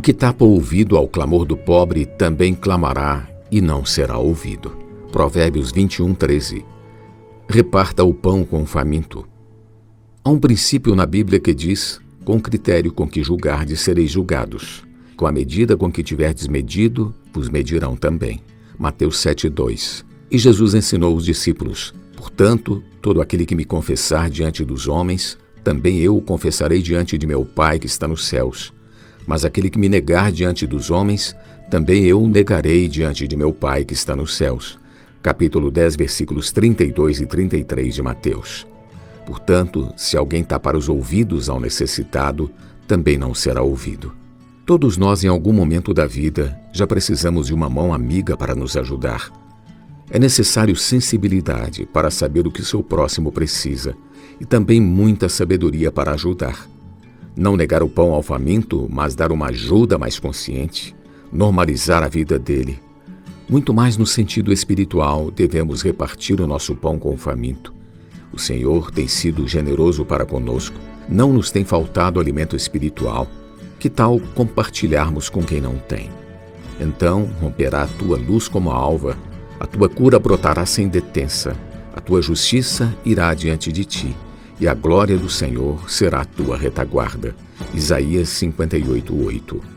que tapa o ouvido ao clamor do pobre também clamará e não será ouvido. Provérbios 21, 13. Reparta o pão com o faminto. Há um princípio na Bíblia que diz: com o critério com que julgardes sereis julgados. Com a medida com que tiverdes medido, vos medirão também. Mateus 7, 2. E Jesus ensinou os discípulos: Portanto, todo aquele que me confessar diante dos homens, também eu o confessarei diante de meu Pai que está nos céus. Mas aquele que me negar diante dos homens, também eu o negarei diante de meu Pai que está nos céus. Capítulo 10, versículos 32 e 33 de Mateus. Portanto, se alguém tapar os ouvidos ao necessitado, também não será ouvido. Todos nós, em algum momento da vida, já precisamos de uma mão amiga para nos ajudar. É necessário sensibilidade para saber o que seu próximo precisa e também muita sabedoria para ajudar. Não negar o pão ao faminto, mas dar uma ajuda mais consciente, normalizar a vida dele. Muito mais no sentido espiritual, devemos repartir o nosso pão com o faminto. O Senhor tem sido generoso para conosco, não nos tem faltado alimento espiritual. Que tal compartilharmos com quem não tem? Então romperá a tua luz como a alva a tua cura brotará sem detença, a tua justiça irá diante de ti, e a glória do Senhor será a tua retaguarda. Isaías 58, 8